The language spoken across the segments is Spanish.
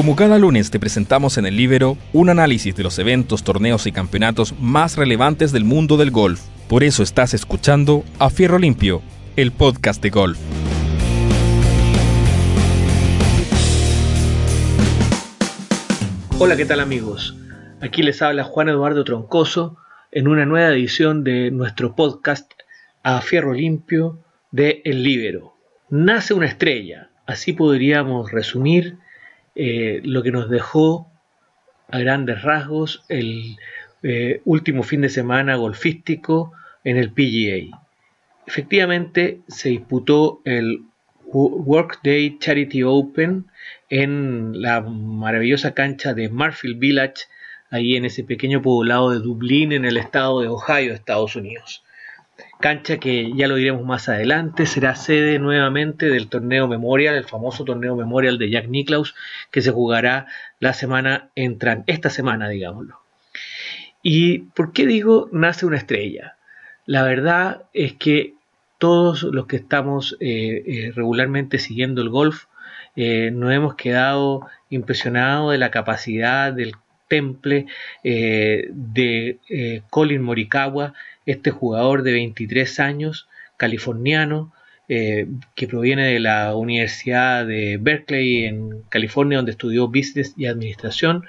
Como cada lunes te presentamos en el Libero un análisis de los eventos, torneos y campeonatos más relevantes del mundo del golf. Por eso estás escuchando A Fierro Limpio, el podcast de golf. Hola, ¿qué tal amigos? Aquí les habla Juan Eduardo Troncoso en una nueva edición de nuestro podcast A Fierro Limpio de El Libero. Nace una estrella, así podríamos resumir eh, lo que nos dejó a grandes rasgos el eh, último fin de semana golfístico en el PGA. Efectivamente, se disputó el Workday Charity Open en la maravillosa cancha de Marfield Village, ahí en ese pequeño poblado de Dublín, en el estado de Ohio, Estados Unidos cancha que ya lo diremos más adelante, será sede nuevamente del torneo Memorial, el famoso torneo Memorial de Jack Nicklaus, que se jugará la semana entran, esta semana, digámoslo. ¿Y por qué digo nace una estrella? La verdad es que todos los que estamos eh, eh, regularmente siguiendo el golf eh, nos hemos quedado impresionados de la capacidad del temple de Colin Morikawa este jugador de 23 años, californiano, eh, que proviene de la Universidad de Berkeley en California, donde estudió Business y Administración,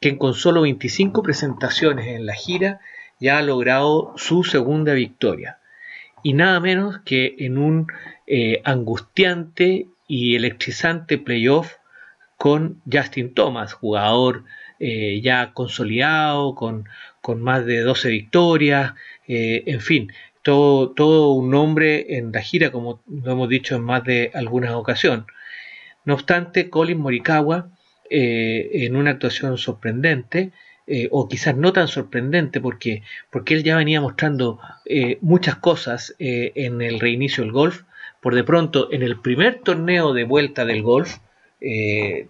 que con solo 25 presentaciones en la gira ya ha logrado su segunda victoria. Y nada menos que en un eh, angustiante y electrizante playoff con Justin Thomas, jugador eh, ya consolidado, con, con, más de 12 victorias, eh, en fin, todo, todo un nombre en la gira, como lo hemos dicho en más de alguna ocasión. No obstante, Colin Morikawa, eh, en una actuación sorprendente, eh, o quizás no tan sorprendente, porque, porque él ya venía mostrando muchas cosas en el reinicio del golf, por de pronto en el primer torneo de vuelta del golf,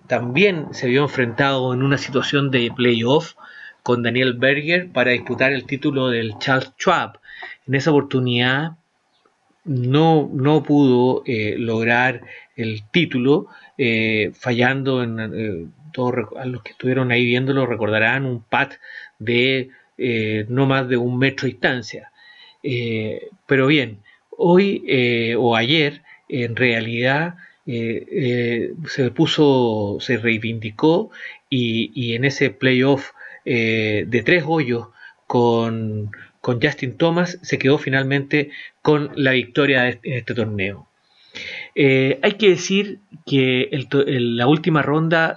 también se vio enfrentado en una situación de playoff con Daniel Berger para disputar el título del Charles Schwab. En esa oportunidad no, no pudo eh, lograr el título, eh, fallando en eh, todos los que estuvieron ahí viéndolo recordarán un pat de no más de un metro de distancia. pero bien, hoy o ayer en realidad se puso, se reivindicó y, y en ese playoff eh, de tres hoyos con, Justin Thomas, se quedó finalmente con la victoria en este torneo. Eh, hay que decir que la última ronda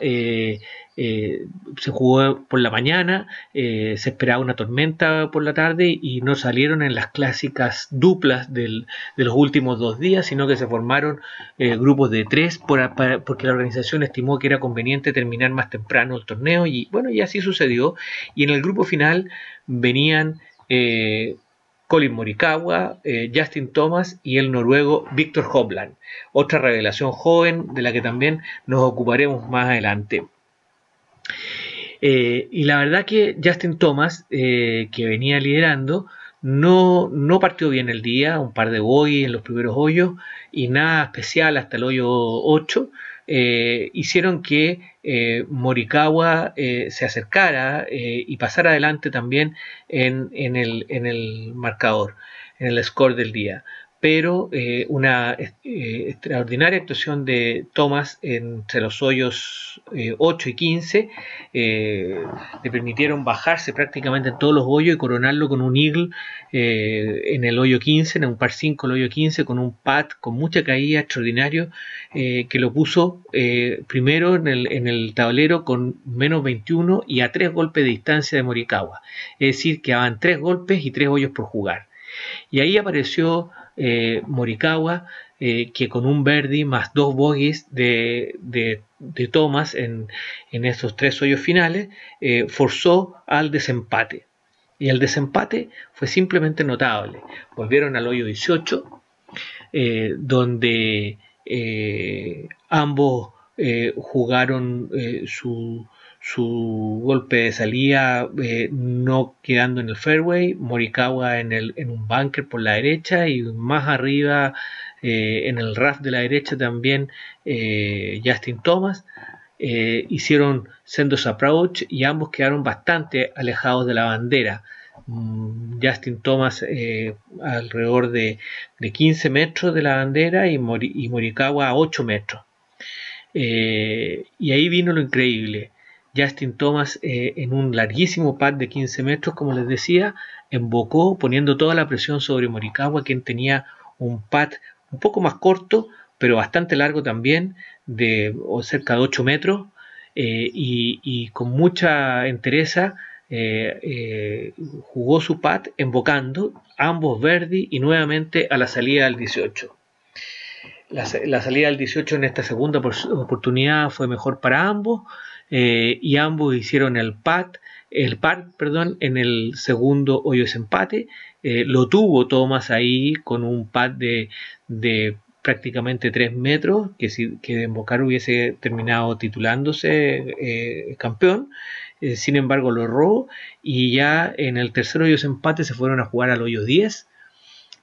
eh, eh, se jugó por la mañana, se esperaba una tormenta por la tarde y no salieron en las clásicas duplas de los últimos dos días, sino que se formaron grupos de tres porque la organización estimó que era conveniente terminar más temprano el torneo y bueno, y así sucedió. Y en el grupo final venían Colin Morikawa, eh, Justin Thomas y el noruego Victor Hovland, otra revelación joven de la que también nos ocuparemos más adelante. Eh, y la verdad que Justin Thomas, eh, que venía liderando, no, no, partió bien el día, un par de bogies en los primeros hoyos y nada especial hasta el hoyo 8. Eh, hicieron que Morikawa eh, se acercara y pasara adelante también en, el, en el marcador, en el score del día pero eh, una eh, extraordinaria actuación de Thomas entre los hoyos 8 eh, y 15 le permitieron bajarse prácticamente en todos los hoyos y coronarlo con un eagle en el hoyo 15, en un par 5 el hoyo 15, con un pat con mucha caída extraordinario que lo puso primero en el, en el, tablero con menos 21 y a 3 golpes de distancia de Morikawa, es decir, que daban 3 golpes y 3 hoyos por jugar. Y ahí apareció eh, Morikawa, eh, que con un Verdi más dos bogies de, de, Thomas en, en, esos tres hoyos finales, eh, forzó al desempate. Y el desempate fue simplemente notable. Volvieron al hoyo 18, donde ambos jugaron su, su golpe de salida eh, no quedando en el fairway, Morikawa en, el, en un bunker por la derecha y más arriba eh, en el raft de la derecha también eh, Justin Thomas. hicieron sendos approach y ambos quedaron bastante alejados de la bandera. Mm, Justin Thomas alrededor de, 15 metros de la bandera y, y Morikawa a 8 metros. y ahí vino lo increíble. Justin Thomas eh, en un larguísimo pad de 15 metros, como les decía, embocó poniendo toda la presión sobre Morikawa, quien tenía un pad un poco más corto, pero bastante largo también, de cerca de 8 metros, eh, y, con mucha entereza eh, jugó su pad embocando ambos Verdi y nuevamente a la salida del 18. La, la salida del 18 en esta segunda oportunidad fue mejor para ambos. Eh, y ambos hicieron el pat, el par, perdón, en el segundo hoyo empate. Eh, lo tuvo Thomas ahí con un pad de, de prácticamente 3 metros, que si que de embocar hubiese terminado titulándose eh, campeón. sin embargo, lo erró y ya en el tercer hoyo empate se fueron a jugar al hoyo 10.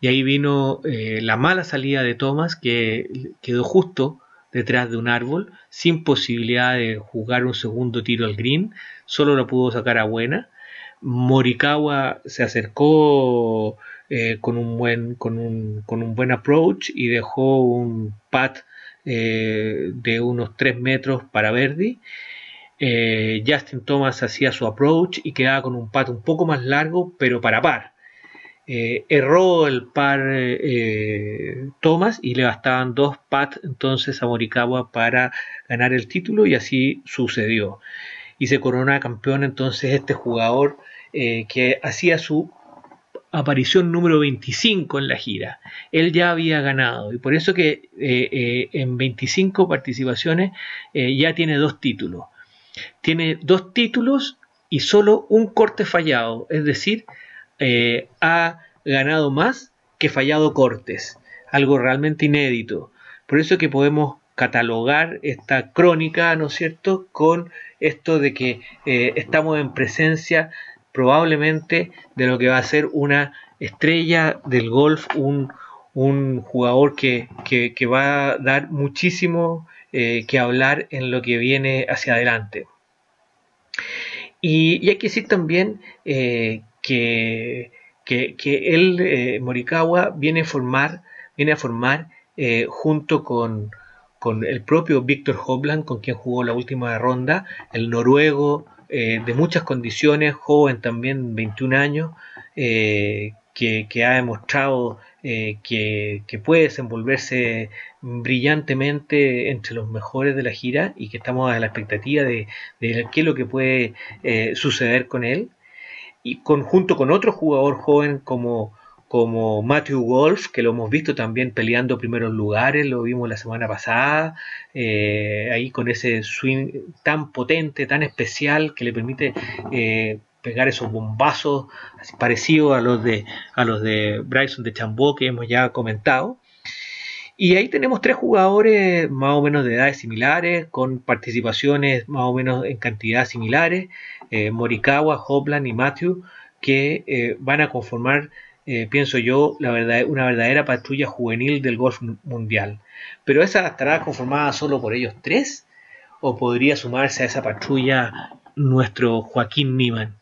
Y ahí vino la mala salida de Thomas, que quedó justo detrás de un árbol, sin posibilidad de jugar un segundo tiro al green, solo lo pudo sacar a buena. Morikawa se acercó eh, con, un buen, con, un, con un buen approach y dejó un pat eh, de unos 3 metros para Verdi. Eh, Justin Thomas hacía su approach y quedaba con un pat un poco más largo, pero para par. Eh, erró el par eh, Thomas y le bastaban dos pats entonces a Morikawa para ganar el título y así sucedió. Y se corona campeón entonces este jugador eh, que hacía su aparición número 25 en la gira. Él ya había ganado y por eso que en 25 participaciones ya tiene dos títulos. Tiene dos títulos y solo un corte fallado, es decir, eh, ha ganado más que fallado Cortes, algo realmente inédito. Por eso que podemos catalogar esta crónica, ¿no es cierto?, con esto de que eh, estamos en presencia probablemente de lo que va a ser una estrella del golf, un, jugador que, va a dar muchísimo eh, que hablar en lo que viene hacia adelante. Y, hay que decir también que, que, él, eh, Morikawa, viene a formar, viene a formar eh, junto con, con, el propio Víctor Hovland, con quien jugó la última ronda, el noruego eh, de muchas condiciones, joven también, 21 años, que, que, ha demostrado que, que, puede desenvolverse brillantemente entre los mejores de la gira y que estamos a la expectativa de, de qué es lo que puede suceder con él y conjunto con otro jugador joven como, como Matthew Wolf, que lo hemos visto también peleando primeros lugares, lo vimos la semana pasada, eh, ahí con ese swing tan potente, tan especial, que le permite eh, pegar esos bombazos parecidos a los de a los de Bryson de Chambó que hemos ya comentado. Y ahí tenemos tres jugadores más o menos de edades similares, con participaciones más o menos en cantidad similares, eh, Morikawa, Hopland y Matthew, que eh, van a conformar, eh, pienso yo, la verdad, una verdadera patrulla juvenil del golf mundial. Pero esa estará conformada solo por ellos tres, o podría sumarse a esa patrulla nuestro Joaquín Niman.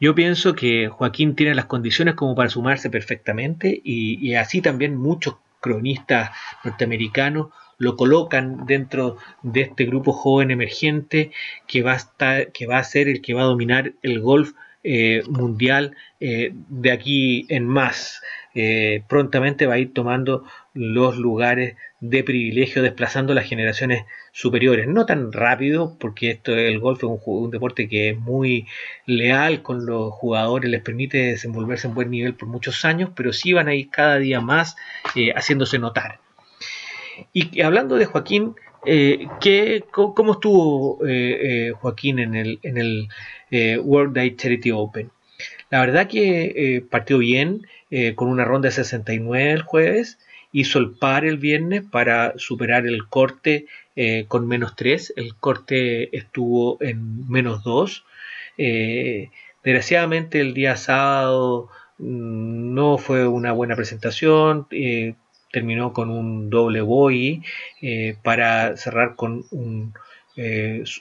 Yo pienso que Joaquín tiene las condiciones como para sumarse perfectamente y, y así también muchos cronistas norteamericanos lo colocan dentro de este grupo joven emergente que va a, estar, que va a ser el que va a dominar el golf eh, mundial eh, de aquí en más. Eh, prontamente va a ir tomando los lugares de privilegio, desplazando las generaciones superiores. No tan rápido, porque esto el golf es un, un, deporte que es muy leal con los jugadores, les permite desenvolverse en buen nivel por muchos años, pero sí van a ir cada día más haciéndose notar. Y hablando de Joaquín, eh, ¿cómo estuvo eh, eh, Joaquín en el, en el World Day Charity Open? La verdad que partió bien, con una ronda de 69 el jueves, hizo el par el viernes para superar el corte con menos 3, el corte estuvo en menos 2. desgraciadamente el día sábado mm, no fue una buena presentación, terminó con un doble bogey eh, para cerrar con un,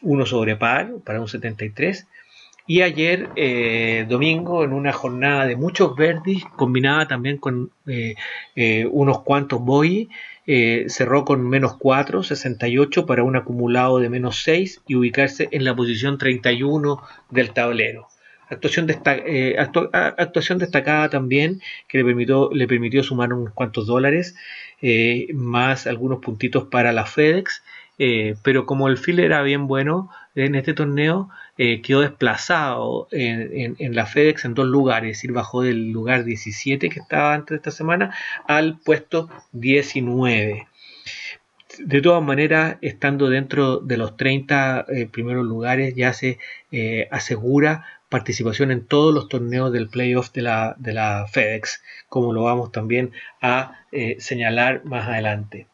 1 sobre par para un 73. Y ayer, domingo, en una jornada de muchos verdis, combinada también con unos cuantos boy, cerró con menos 4, 68 para un acumulado de menos 6 y ubicarse en la posición 31 del tablero. Actuación, eh, actuación destacada también que le permitió, le permitió sumar unos cuantos dólares, eh, más algunos puntitos para la FedEx. Eh, pero como el fil era bien bueno en este torneo, quedó desplazado en, en, la FedEx en dos lugares, es bajó del lugar 17 que estaba antes de esta semana al puesto 19 de todas maneras, estando dentro de los 30 primeros lugares, ya se asegura participación en todos los torneos del playoff de la, de la FedEx, como lo vamos también a eh, señalar más adelante.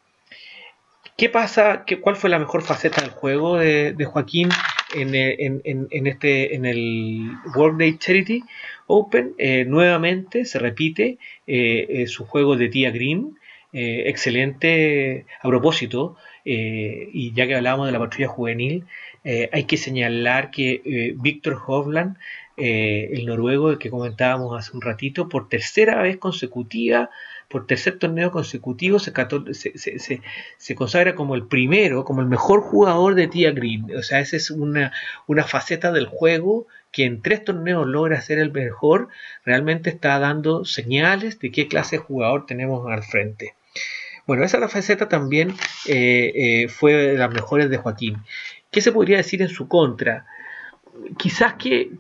¿Qué pasa? ¿Qué, ¿Cuál fue la mejor faceta del juego de, Joaquín en, en, este, en el World Day Charity Open? Eh, nuevamente se repite eh, su juego de Tia Green, excelente a propósito, y ya que hablábamos de la patrulla juvenil, eh, hay que señalar que eh, Víctor Hovland, eh, el noruego que comentábamos hace un ratito, por tercera vez consecutiva, por tercer torneo consecutivo, se, consagra como el primero, como el mejor jugador de Tia Green. O sea, esa es una, una faceta del juego que en tres torneos logra ser el mejor, realmente está dando señales de qué clase de jugador tenemos al frente. Bueno, esa la faceta también fue de las mejores de Joaquín. ¿Qué se podría decir en su contra? Quizás que,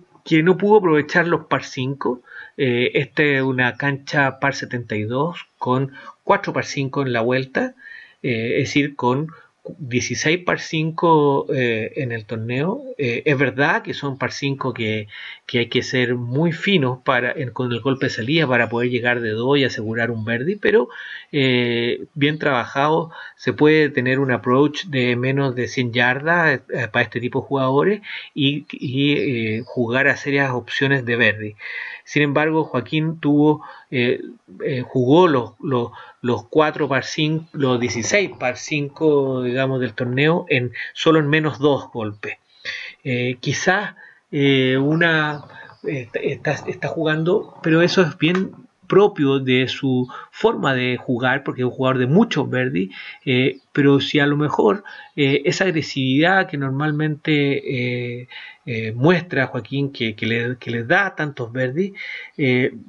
no pudo aprovechar los par 5. Eh, esta es una cancha par 72 con 4 par 5 en la vuelta, eh, es decir, con 16 par 5 eh, en el torneo. Eh, es verdad que son par 5 que, hay que ser muy finos para, con el golpe de salida para poder llegar de 2 y asegurar un verde, pero eh, bien trabajado se puede tener un approach de menos de 100 yardas para este tipo de jugadores y, y jugar a serias opciones de verde. Sin embargo, Joaquín tuvo, jugó los, los los 4 par 5, los 16 par 5, digamos, del torneo en solo en menos dos golpes. Eh, quizás eh, una está, jugando, pero eso es bien propio de su forma de jugar, porque es un jugador de muchos verdi, eh, pero si a lo mejor esa agresividad que normalmente muestra Joaquín, que, que, le, que, le, da tantos verdi,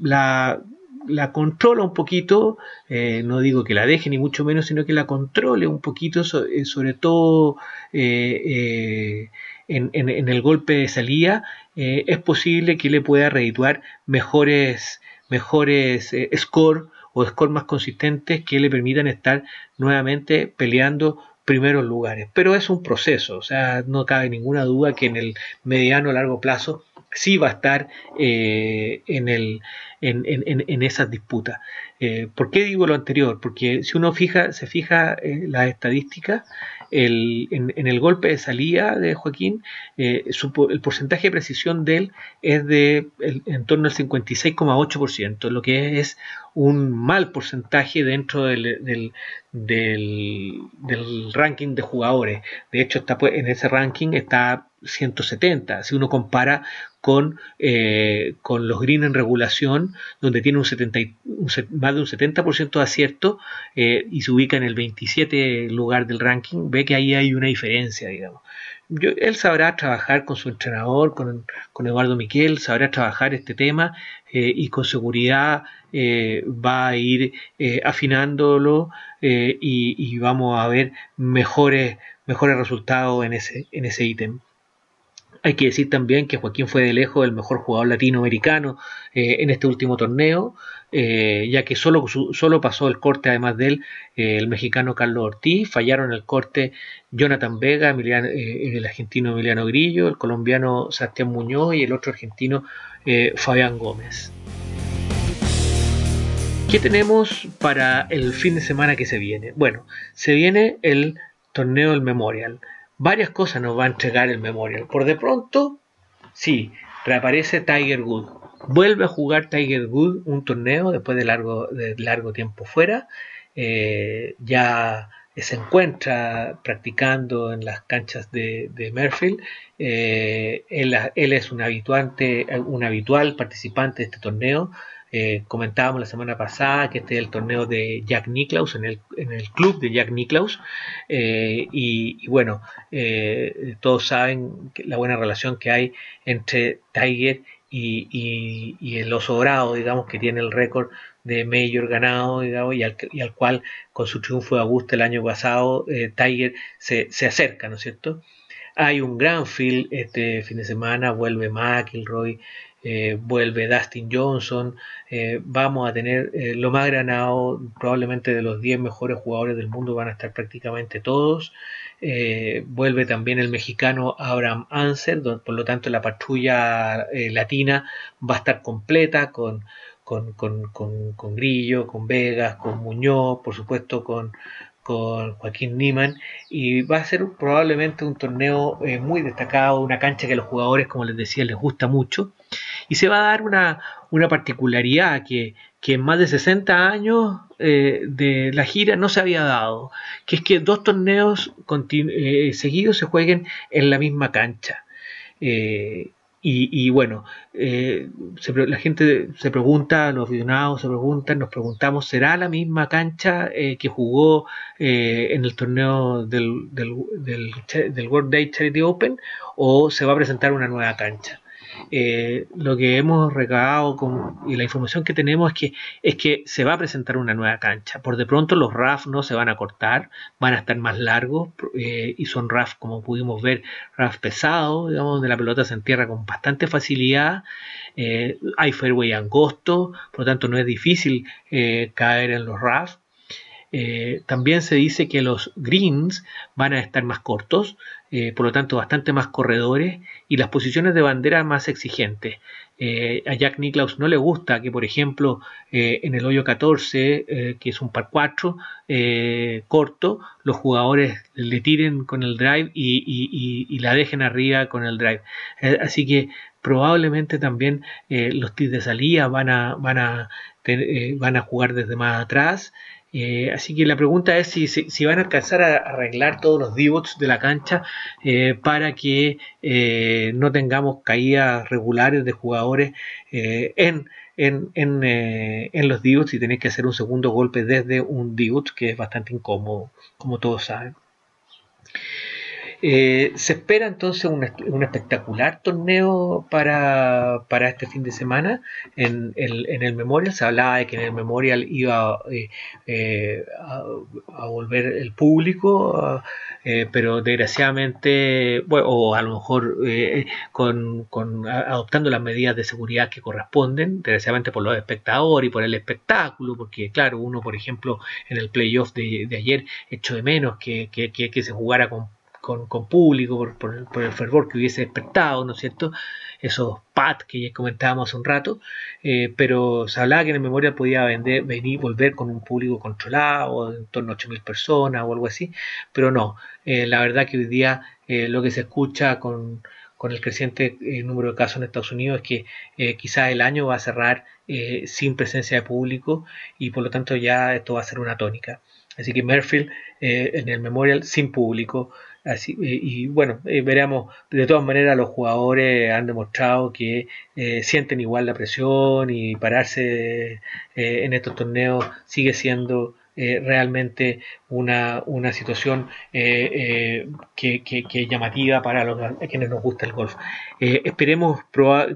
la la controla un poquito, eh, no digo que la deje ni mucho menos, sino que la controle un poquito, eh, sobre todo eh, en, el golpe de salida, es posible que le pueda redituar mejores, mejores score o score más consistentes que le permitan estar nuevamente peleando primeros lugares. Pero es un proceso, o sea, no cabe ninguna duda que en el mediano o largo plazo sí va a estar en el en, en, en esas disputas. Eh, ¿Por qué digo lo anterior? Porque si uno fija, se fija en las estadísticas, el, en, el golpe de salida de Joaquín, eh, el porcentaje de precisión de él es de en torno al 56,8%, lo que es un mal porcentaje dentro del, del, del, ranking de jugadores. De hecho, está, en ese ranking está 170. Si uno compara con, eh, con los green en regulación, donde tiene un, 70, más de un 70% de acierto eh, y se ubica en el 27 lugar del ranking, ve que ahí hay una diferencia, digamos. él sabrá trabajar con su entrenador, con, con Eduardo Miquel, sabrá trabajar este tema eh, y con seguridad va a ir afinándolo y, y, vamos a ver mejores, mejores resultados en ese, en ese ítem. Hay que decir también que Joaquín fue de lejos el mejor jugador latinoamericano eh, en este último torneo, eh, ya que solo, solo, pasó el corte, además de él, eh, el mexicano Carlos Ortiz, fallaron el corte Jonathan Vega, el argentino Emiliano Grillo, el colombiano Sebastián Muñoz y el otro argentino Fabián Gómez. ¿Qué tenemos para el fin de semana que se viene? Bueno, se viene el torneo del Memorial varias cosas nos va a entregar el Memorial. Por de pronto, sí, reaparece Tiger Wood. Vuelve a jugar Tiger Wood un torneo después de largo, de largo tiempo fuera. Eh, ya se encuentra practicando en las canchas de, Merfield. Eh, él, es un, habituante, un habitual participante de este torneo. Eh, comentábamos la semana pasada que este es el torneo de Jack Nicklaus, en el, en el club de Jack Nicklaus. Eh, y, bueno, todos saben la buena relación que hay entre Tiger y, y, el oso dorado, digamos, que tiene el récord de mayor ganado, digamos, y al, y al, cual con su triunfo de Augusta el año pasado, eh, Tiger se, se, acerca, ¿no es cierto? Hay un gran field este fin de semana, vuelve McIlroy, eh, vuelve Dustin Johnson, eh, vamos a tener lo más granado, probablemente de los 10 mejores jugadores del mundo van a estar prácticamente todos. Eh, vuelve también el mexicano Abraham Anser, por lo tanto la patrulla eh, latina va a estar completa con, con, con, Grillo, con Vegas, con Muñoz, por supuesto con, con Joaquín Niman y va a ser probablemente un torneo eh, muy destacado, una cancha que a los jugadores, como les decía, les gusta mucho y se va a dar una, una particularidad que, que en más de 60 años eh, de la gira no se había dado, que es que dos torneos eh, seguidos se jueguen en la misma cancha. Eh, y, bueno, la gente se pregunta, los aficionados se preguntan, nos preguntamos, ¿será la misma cancha que jugó en el torneo del, del, del World Day Charity Open o se va a presentar una nueva cancha? Eh, lo que hemos recabado y la información que tenemos es que, es que se va a presentar una nueva cancha. Por de pronto los RAF no se van a cortar, van a estar más largos eh, y son RAF, como pudimos ver, RAF pesados, digamos, donde la pelota se entierra con bastante facilidad. Eh, hay fairway angosto, por lo tanto no es difícil caer en los RAF. también se dice que los greens van a estar más cortos, eh, por lo tanto bastante más corredores y las posiciones de bandera más exigentes. Eh, a Jack Nicklaus no le gusta que, por ejemplo, eh, en el hoyo 14, que es un par 4 corto, los jugadores le tiren con el drive y, la dejen arriba con el drive. así que probablemente también los tirs de salida van a, van a, van a jugar desde más atrás. Eh, así que la pregunta es si, van a alcanzar a arreglar todos los divots de la cancha eh, para que eh, no tengamos caídas regulares de jugadores en, en, en, los divots y tenéis que hacer un segundo golpe desde un divot que es bastante incómodo, como todos saben. Eh, se espera entonces un, espectacular torneo para, este fin de semana en el, Memorial. Se hablaba de que en el Memorial iba eh, eh, a, volver el público, pero desgraciadamente, o a lo mejor con, adoptando las medidas de seguridad que corresponden, desgraciadamente por los espectadores y por el espectáculo, porque claro, uno por ejemplo en el playoff de, ayer echó de menos que, que se jugara con con, público, por, el fervor que hubiese despertado, ¿no es cierto? Esos pat que ya comentábamos hace un rato, eh, pero se hablaba que en el Memorial podía vender, venir, volver con un público controlado, en torno a 8.000 personas o algo así, pero no, eh, la verdad que hoy día eh, lo que se escucha con, el creciente número de casos en Estados Unidos es que quizás el año va a cerrar sin presencia de público y por lo tanto ya esto va a ser una tónica. Así que Merfield en el Memorial sin público, Así, y, bueno, eh, veremos, de todas maneras los jugadores han demostrado que eh, sienten igual la presión y pararse eh, en estos torneos sigue siendo realmente una, una situación eh, eh, que, que, llamativa para los, quienes nos gusta el golf. Eh, esperemos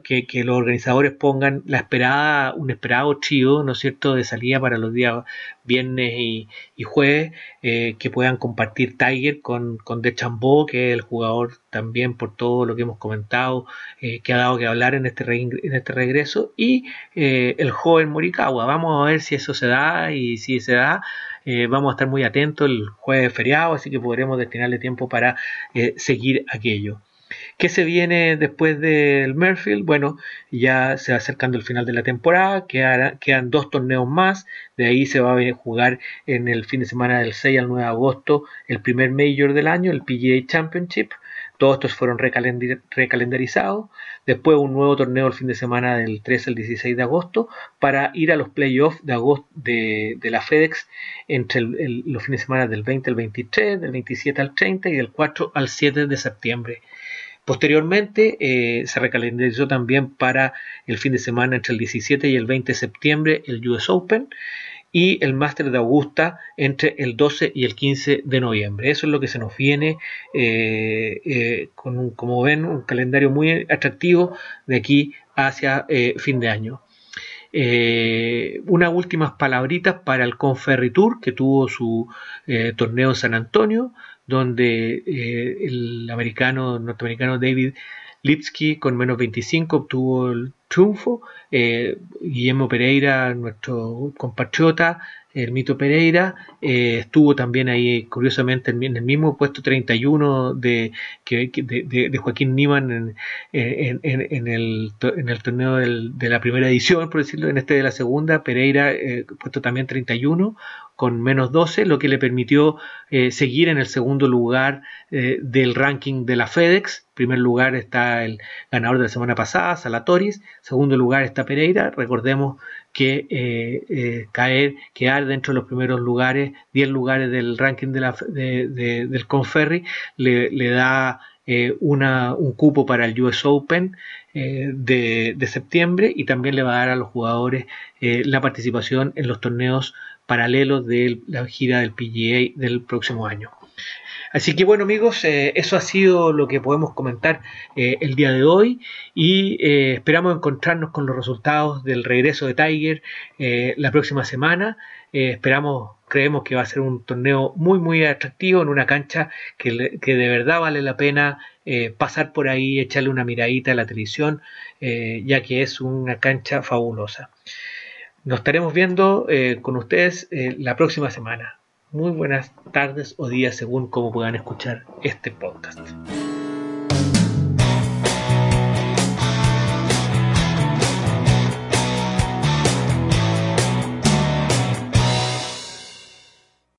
que, los organizadores pongan la esperada, un esperado trío, ¿no es cierto?, de salida para los días viernes y, y jueves, que puedan compartir Tiger con, con De Chambó, que es el jugador también por todo lo que hemos comentado, que ha dado que hablar en este, en este regreso, y el joven Morikawa. Vamos a ver si eso se da y si se da. Eh, vamos a estar muy atentos el jueves feriado, así que podremos destinarle tiempo para eh, seguir aquello. ¿Qué se viene después del Merfield? Bueno, ya se va acercando el final de la temporada, quedan, dos torneos más, de ahí se va a jugar en el fin de semana del 6 al 9 de agosto el primer Major del año, el PGA Championship, Todos estos fueron recalendarizados. Después un nuevo torneo el fin de semana del 13 al 16 de agosto para ir a los playoffs de agosto de, la FedEx entre los fines de semana del 20 al 23, del 27 al 30 y del 4 al 7 de septiembre. Posteriormente eh, se recalendarizó también para el fin de semana entre el 17 y el 20 de septiembre el US Open y el Máster de Augusta entre el 12 y el 15 de noviembre. Eso es lo que se nos viene eh, eh, con, un, como ven, un calendario muy atractivo de aquí hacia fin de año. unas últimas palabritas para el Conferritour que tuvo su torneo en San Antonio donde eh, el americano norteamericano David Lipsky con menos 25 obtuvo el triunfo. Eh, Guillermo Pereira, nuestro compatriota, el Mito Pereira, eh, estuvo también ahí, curiosamente, en el mismo puesto 31 de, de, Joaquín Niman en, el, torneo de la primera edición, por decirlo, en este de la segunda. Pereira, puesto también 31, con menos 12, lo que le permitió eh, seguir en el segundo lugar eh, del ranking de la FedEx. En primer lugar está el ganador de la semana pasada, Salatoris. Segundo lugar está Pereira. Recordemos que eh, caer, quedar dentro de los primeros lugares, 10 lugares del ranking de la, del Conferry, le, da una, un cupo para el US Open de, de, septiembre y también le va a dar a los jugadores la participación en los torneos paralelos de la gira del PGA del próximo año. Así que bueno amigos, eh, eso ha sido lo que podemos comentar eh, el día de hoy y eh, esperamos encontrarnos con los resultados del regreso de Tiger la próxima semana. esperamos, creemos que va a ser un torneo muy muy atractivo en una cancha que, que de verdad vale la pena pasar por ahí, echarle una miradita a la televisión, ya que es una cancha fabulosa. Nos estaremos viendo eh, con ustedes eh, la próxima semana. Muy buenas tardes o días según cómo puedan escuchar este podcast.